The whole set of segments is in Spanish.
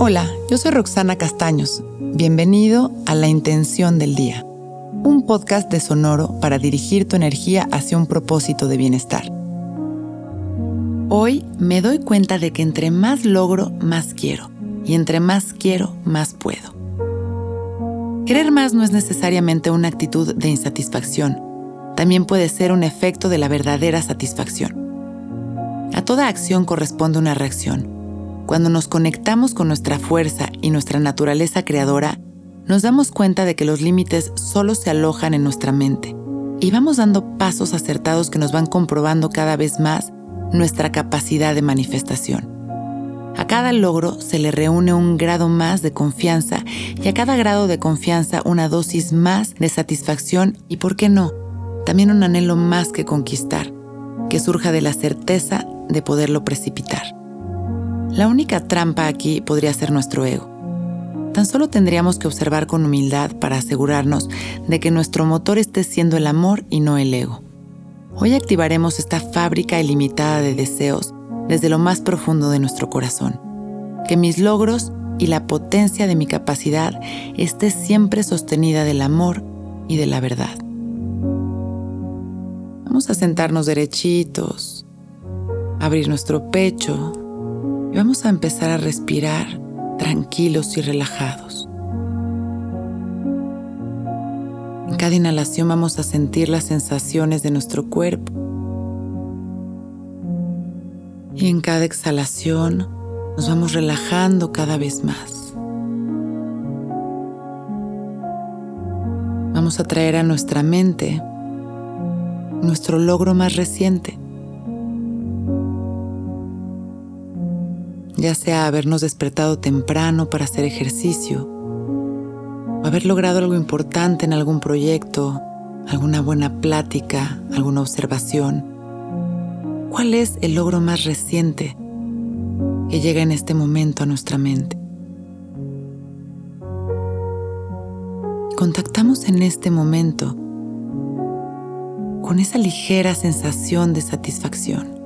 Hola, yo soy Roxana Castaños. Bienvenido a La Intención del Día, un podcast de Sonoro para dirigir tu energía hacia un propósito de bienestar. Hoy me doy cuenta de que entre más logro, más quiero, y entre más quiero, más puedo. Querer más no es necesariamente una actitud de insatisfacción, también puede ser un efecto de la verdadera satisfacción. A toda acción corresponde una reacción cuando nos conectamos con nuestra fuerza y nuestra naturaleza creadora, nos damos cuenta de que los límites solo se alojan en nuestra mente y vamos dando pasos acertados que nos van comprobando cada vez más nuestra capacidad de manifestación. A cada logro se le reúne un grado más de confianza y a cada grado de confianza una dosis más de satisfacción y, ¿por qué no?, también un anhelo más que conquistar, que surja de la certeza de poderlo precipitar. La única trampa aquí podría ser nuestro ego. Tan solo tendríamos que observar con humildad para asegurarnos de que nuestro motor esté siendo el amor y no el ego. Hoy activaremos esta fábrica ilimitada de deseos desde lo más profundo de nuestro corazón. Que mis logros y la potencia de mi capacidad esté siempre sostenida del amor y de la verdad. Vamos a sentarnos derechitos, abrir nuestro pecho vamos a empezar a respirar tranquilos y relajados. En cada inhalación vamos a sentir las sensaciones de nuestro cuerpo y en cada exhalación nos vamos relajando cada vez más. Vamos a traer a nuestra mente nuestro logro más reciente ya sea habernos despertado temprano para hacer ejercicio, o haber logrado algo importante en algún proyecto, alguna buena plática, alguna observación. ¿Cuál es el logro más reciente que llega en este momento a nuestra mente? Contactamos en este momento con esa ligera sensación de satisfacción.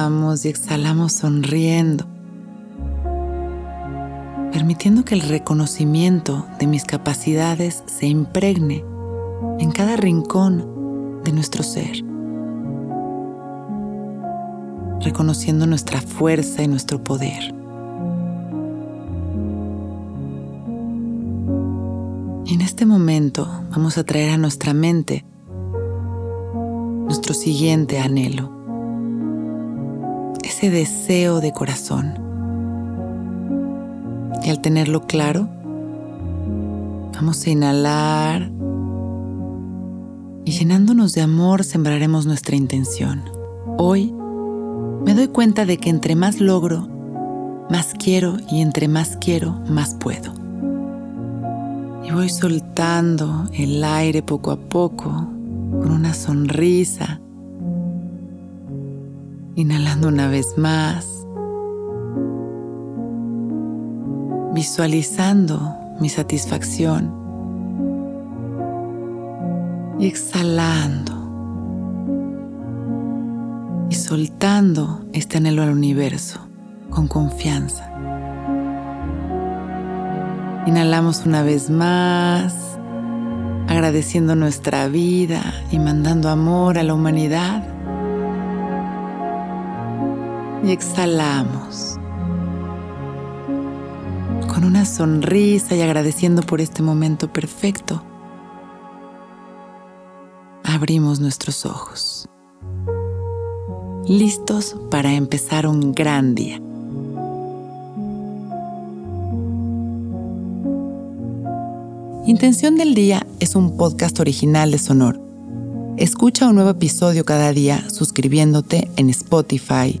Y exhalamos sonriendo, permitiendo que el reconocimiento de mis capacidades se impregne en cada rincón de nuestro ser, reconociendo nuestra fuerza y nuestro poder. en este momento vamos a traer a nuestra mente nuestro siguiente anhelo ese deseo de corazón. Y al tenerlo claro, vamos a inhalar y llenándonos de amor sembraremos nuestra intención. Hoy me doy cuenta de que entre más logro, más quiero y entre más quiero, más puedo. Y voy soltando el aire poco a poco con una sonrisa Inhalando una vez más. Visualizando mi satisfacción. Y exhalando. Y soltando este anhelo al universo con confianza. Inhalamos una vez más, agradeciendo nuestra vida y mandando amor a la humanidad y exhalamos. Con una sonrisa y agradeciendo por este momento perfecto, abrimos nuestros ojos, listos para empezar un gran día. Intención del Día es un podcast original de Sonor. Escucha un nuevo episodio cada día suscribiéndote en Spotify,